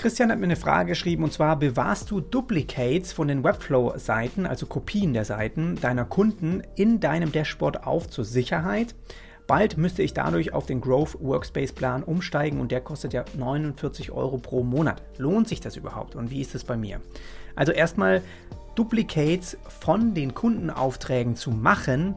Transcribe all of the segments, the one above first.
Christian hat mir eine Frage geschrieben und zwar bewahrst du Duplicates von den Webflow-Seiten, also Kopien der Seiten deiner Kunden in deinem Dashboard auf zur Sicherheit. Bald müsste ich dadurch auf den Growth Workspace Plan umsteigen und der kostet ja 49 Euro pro Monat. Lohnt sich das überhaupt und wie ist es bei mir? Also erstmal Duplicates von den Kundenaufträgen zu machen,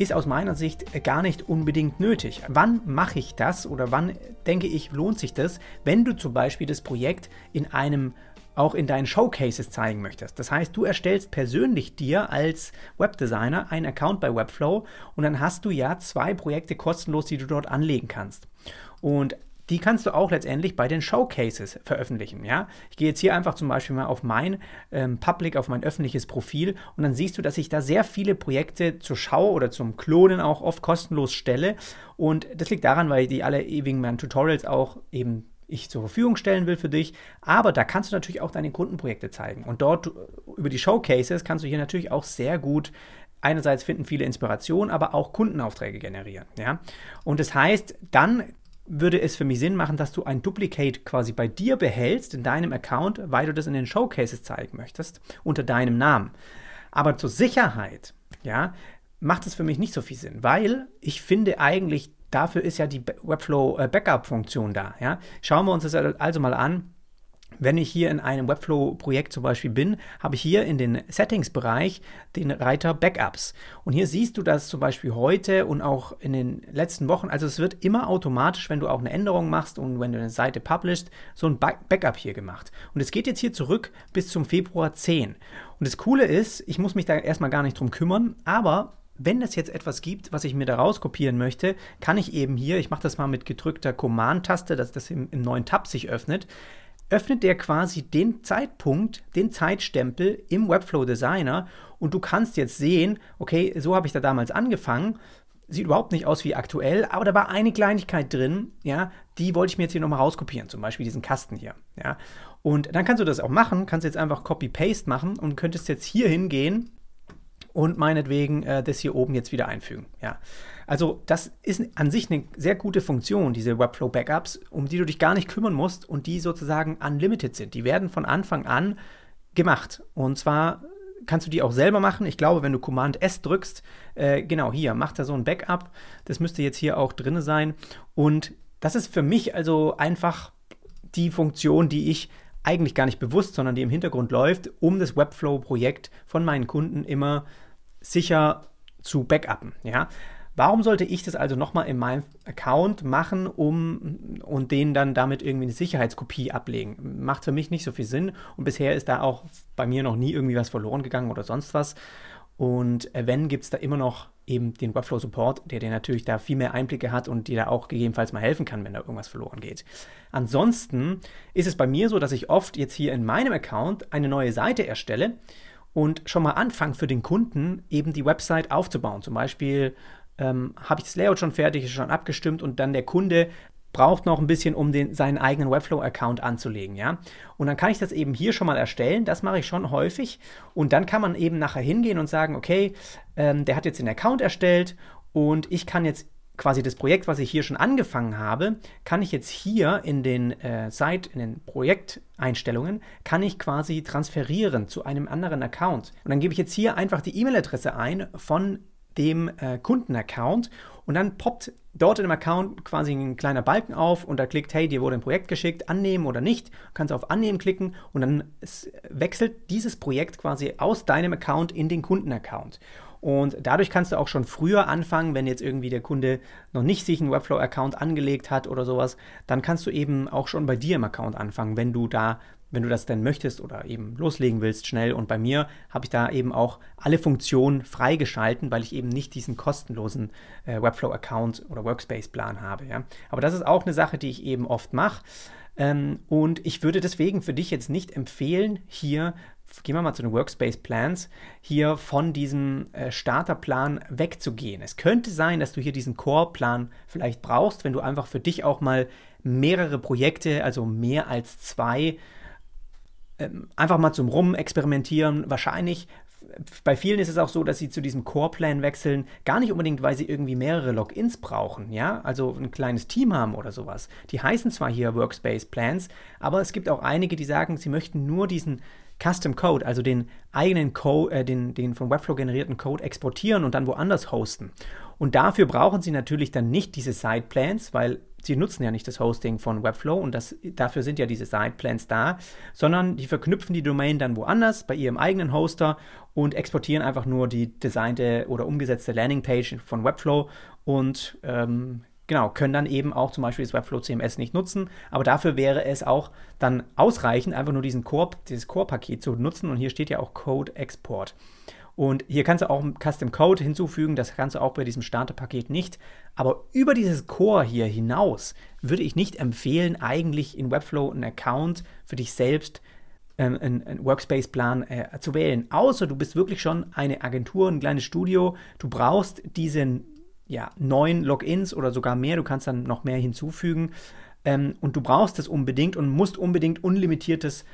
ist aus meiner Sicht gar nicht unbedingt nötig. Wann mache ich das oder wann denke ich, lohnt sich das, wenn du zum Beispiel das Projekt in einem auch in deinen Showcases zeigen möchtest. Das heißt, du erstellst persönlich dir als Webdesigner einen Account bei Webflow und dann hast du ja zwei Projekte kostenlos, die du dort anlegen kannst. Und die kannst du auch letztendlich bei den Showcases veröffentlichen. Ja? Ich gehe jetzt hier einfach zum Beispiel mal auf mein ähm, Public, auf mein öffentliches Profil und dann siehst du, dass ich da sehr viele Projekte zur Schau oder zum Klonen auch oft kostenlos stelle. Und das liegt daran, weil die alle ewigen meinen Tutorials auch eben ich zur Verfügung stellen will für dich. Aber da kannst du natürlich auch deine Kundenprojekte zeigen. Und dort über die Showcases kannst du hier natürlich auch sehr gut einerseits finden viele Inspiration, aber auch Kundenaufträge generieren. Ja? Und das heißt, dann würde es für mich Sinn machen, dass du ein Duplicate quasi bei dir behältst in deinem Account, weil du das in den Showcases zeigen möchtest, unter deinem Namen. Aber zur Sicherheit, ja, macht es für mich nicht so viel Sinn, weil ich finde eigentlich, dafür ist ja die Webflow äh, Backup-Funktion da. Ja. Schauen wir uns das also mal an wenn ich hier in einem Webflow-Projekt zum Beispiel bin, habe ich hier in den Settings-Bereich den Reiter Backups. Und hier siehst du das zum Beispiel heute und auch in den letzten Wochen. Also es wird immer automatisch, wenn du auch eine Änderung machst und wenn du eine Seite publishst, so ein Backup hier gemacht. Und es geht jetzt hier zurück bis zum Februar 10. Und das Coole ist, ich muss mich da erstmal gar nicht drum kümmern, aber wenn es jetzt etwas gibt, was ich mir da rauskopieren möchte, kann ich eben hier, ich mache das mal mit gedrückter Command-Taste, dass das im, im neuen Tab sich öffnet, öffnet der quasi den Zeitpunkt, den Zeitstempel im Webflow Designer und du kannst jetzt sehen, okay, so habe ich da damals angefangen. Sieht überhaupt nicht aus wie aktuell, aber da war eine Kleinigkeit drin, ja, die wollte ich mir jetzt hier nochmal rauskopieren, zum Beispiel diesen Kasten hier, ja. Und dann kannst du das auch machen, kannst jetzt einfach Copy-Paste machen und könntest jetzt hier hingehen und meinetwegen äh, das hier oben jetzt wieder einfügen. Ja. Also das ist an sich eine sehr gute Funktion, diese Webflow Backups, um die du dich gar nicht kümmern musst und die sozusagen unlimited sind. Die werden von Anfang an gemacht. Und zwar kannst du die auch selber machen. Ich glaube, wenn du Command S drückst, äh, genau hier, macht er so ein Backup. Das müsste jetzt hier auch drin sein. Und das ist für mich also einfach die Funktion, die ich eigentlich gar nicht bewusst, sondern die im Hintergrund läuft, um das Webflow-Projekt von meinen Kunden immer sicher zu backuppen. Ja? Warum sollte ich das also nochmal in meinem Account machen, um und den dann damit irgendwie eine Sicherheitskopie ablegen? Macht für mich nicht so viel Sinn und bisher ist da auch bei mir noch nie irgendwie was verloren gegangen oder sonst was. Und wenn, gibt es da immer noch eben den Webflow Support, der dir natürlich da viel mehr Einblicke hat und dir da auch gegebenenfalls mal helfen kann, wenn da irgendwas verloren geht. Ansonsten ist es bei mir so, dass ich oft jetzt hier in meinem Account eine neue Seite erstelle und schon mal anfange für den Kunden eben die Website aufzubauen. Zum Beispiel ähm, habe ich das Layout schon fertig, ist schon abgestimmt und dann der Kunde braucht noch ein bisschen, um den, seinen eigenen Webflow-Account anzulegen, ja. Und dann kann ich das eben hier schon mal erstellen, das mache ich schon häufig. Und dann kann man eben nachher hingehen und sagen, okay, ähm, der hat jetzt den Account erstellt und ich kann jetzt quasi das Projekt, was ich hier schon angefangen habe, kann ich jetzt hier in den äh, Site, in den Projekteinstellungen, kann ich quasi transferieren zu einem anderen Account. Und dann gebe ich jetzt hier einfach die E-Mail-Adresse ein von dem äh, Kundenaccount und dann poppt dort in dem Account quasi ein kleiner Balken auf und da klickt, hey, dir wurde ein Projekt geschickt, annehmen oder nicht. Du kannst auf Annehmen klicken und dann wechselt dieses Projekt quasi aus deinem Account in den Kundenaccount. Und dadurch kannst du auch schon früher anfangen, wenn jetzt irgendwie der Kunde noch nicht sich einen Webflow-Account angelegt hat oder sowas, dann kannst du eben auch schon bei dir im Account anfangen, wenn du da wenn du das denn möchtest oder eben loslegen willst, schnell. Und bei mir habe ich da eben auch alle Funktionen freigeschalten, weil ich eben nicht diesen kostenlosen äh, Webflow-Account oder Workspace-Plan habe. Ja. Aber das ist auch eine Sache, die ich eben oft mache. Ähm, und ich würde deswegen für dich jetzt nicht empfehlen, hier, gehen wir mal zu den Workspace Plans, hier von diesem äh, Starterplan wegzugehen. Es könnte sein, dass du hier diesen Core-Plan vielleicht brauchst, wenn du einfach für dich auch mal mehrere Projekte, also mehr als zwei, ähm, einfach mal zum Rumexperimentieren wahrscheinlich bei vielen ist es auch so, dass sie zu diesem Core-Plan wechseln, gar nicht unbedingt, weil sie irgendwie mehrere Logins brauchen, ja, also ein kleines Team haben oder sowas. Die heißen zwar hier Workspace Plans, aber es gibt auch einige, die sagen, sie möchten nur diesen Custom Code, also den eigenen Code, äh, den, den von Webflow generierten Code exportieren und dann woanders hosten. Und dafür brauchen Sie natürlich dann nicht diese Sideplans, weil Sie nutzen ja nicht das Hosting von Webflow und das, dafür sind ja diese Sideplans da, sondern die verknüpfen die Domain dann woanders bei Ihrem eigenen Hoster und exportieren einfach nur die designte oder umgesetzte Landingpage von Webflow und ähm, genau, können dann eben auch zum Beispiel das Webflow CMS nicht nutzen. Aber dafür wäre es auch dann ausreichend, einfach nur diesen Core, dieses Core-Paket zu nutzen. Und hier steht ja auch Code Export. Und hier kannst du auch Custom Code hinzufügen, das kannst du auch bei diesem Starterpaket nicht. Aber über dieses Core hier hinaus würde ich nicht empfehlen, eigentlich in Webflow einen Account für dich selbst ähm, einen, Workspace-Plan äh, zu wählen. Außer du bist wirklich schon eine Agentur, ein kleines Studio. Du brauchst diesen ja, neun Logins oder sogar mehr. Du kannst dann noch mehr hinzufügen. Ähm, und du brauchst es unbedingt und musst unbedingt unlimitiertes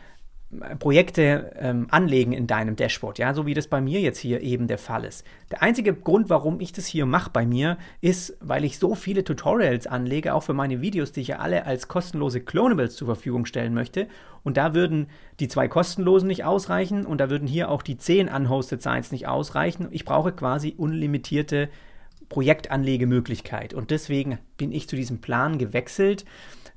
äh, Projekte ähm, anlegen in deinem Dashboard, ja, so wie das bei mir jetzt hier eben der Fall ist. Der einzige Grund, warum ich das hier mache bei mir, ist, weil ich so viele Tutorials anlege, auch für meine Videos, die ich ja alle als kostenlose Clonables zur Verfügung stellen möchte. Und da würden die zwei kostenlosen nicht ausreichen und da würden hier auch die zehn unhosted Sites nicht ausreichen. Ich brauche quasi unlimitierte Projektanlegemöglichkeit. Und deswegen bin ich zu diesem Plan gewechselt.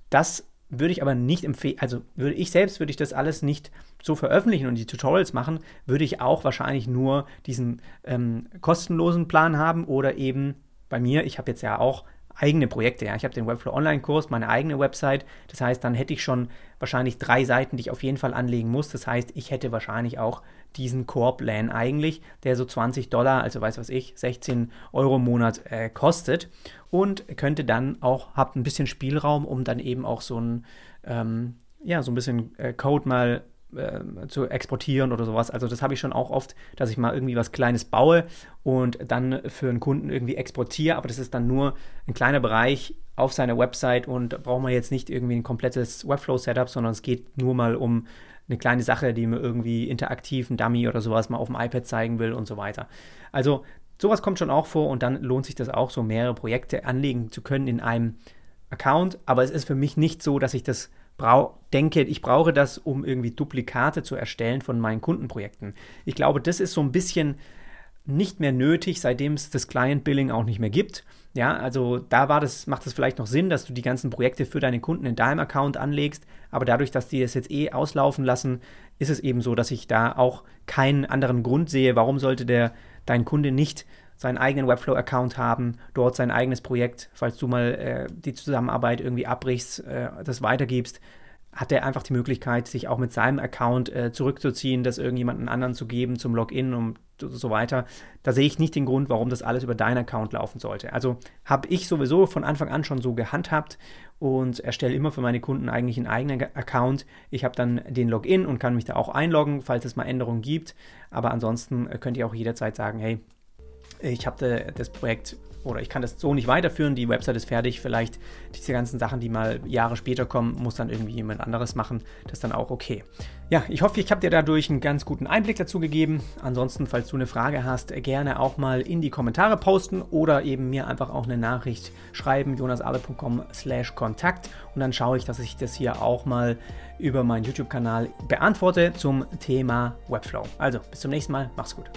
Das würde ich aber nicht empfehlen, also würde ich selbst, würde ich das alles nicht so veröffentlichen und die Tutorials machen, würde ich auch wahrscheinlich nur diesen ähm, kostenlosen Plan haben oder eben bei mir, ich habe jetzt ja auch eigene Projekte. Ja. Ich habe den Webflow Online-Kurs, meine eigene Website. Das heißt, dann hätte ich schon wahrscheinlich drei Seiten, die ich auf jeden Fall anlegen muss. Das heißt, ich hätte wahrscheinlich auch diesen Core-Plan eigentlich, der so 20 Dollar, also weiß was ich, 16 Euro im Monat äh, kostet. Und könnte dann auch, habt ein bisschen Spielraum, um dann eben auch so ein, ähm, ja, so ein bisschen äh, Code mal äh, zu exportieren oder sowas. Also das habe ich schon auch oft, dass ich mal irgendwie was Kleines baue und dann für einen Kunden irgendwie exportiere, aber das ist dann nur ein kleiner Bereich auf seiner Website und braucht man jetzt nicht irgendwie ein komplettes Webflow-Setup, sondern es geht nur mal um eine kleine Sache, die mir irgendwie interaktiv, ein Dummy oder sowas mal auf dem iPad zeigen will und so weiter. Also sowas kommt schon auch vor und dann lohnt sich das auch, so mehrere Projekte anlegen zu können in einem Account, aber es ist für mich nicht so, dass ich das denke, ich brauche das, um irgendwie Duplikate zu erstellen von meinen Kundenprojekten. Ich glaube, das ist so ein bisschen nicht mehr nötig, seitdem es das Client Billing auch nicht mehr gibt. Ja, also da war das, macht es vielleicht noch Sinn, dass du die ganzen Projekte für deine Kunden in deinem Account anlegst, aber dadurch, dass die es jetzt eh auslaufen lassen, ist es eben so, dass ich da auch keinen anderen Grund sehe, warum sollte der dein Kunde nicht seinen eigenen Webflow-Account haben, dort sein eigenes Projekt, falls du mal äh, die Zusammenarbeit irgendwie abbrichst, äh, das weitergibst, hat er einfach die Möglichkeit, sich auch mit seinem Account äh, zurückzuziehen, das irgendjemanden anderen zu geben zum Login und so weiter. Da sehe ich nicht den Grund, warum das alles über deinen Account laufen sollte. Also habe ich sowieso von Anfang an schon so gehandhabt und erstelle immer für meine Kunden eigentlich einen eigenen Account. Ich habe dann den Login und kann mich da auch einloggen, falls es mal Änderungen gibt. Aber ansonsten äh, könnt ihr auch jederzeit sagen, hey, ich habe das Projekt oder ich kann das so nicht weiterführen, die Website ist fertig, vielleicht diese ganzen Sachen, die mal Jahre später kommen, muss dann irgendwie jemand anderes machen, das ist dann auch okay. Ja, ich hoffe, ich habe dir dadurch einen ganz guten Einblick dazu gegeben. Ansonsten, falls du eine Frage hast, gerne auch mal in die Kommentare posten oder eben mir einfach auch eine Nachricht schreiben, jonasale.com slash Kontakt und dann schaue ich, dass ich das hier auch mal über meinen YouTube-Kanal beantworte zum Thema Webflow. Also, bis zum nächsten Mal, mach's gut.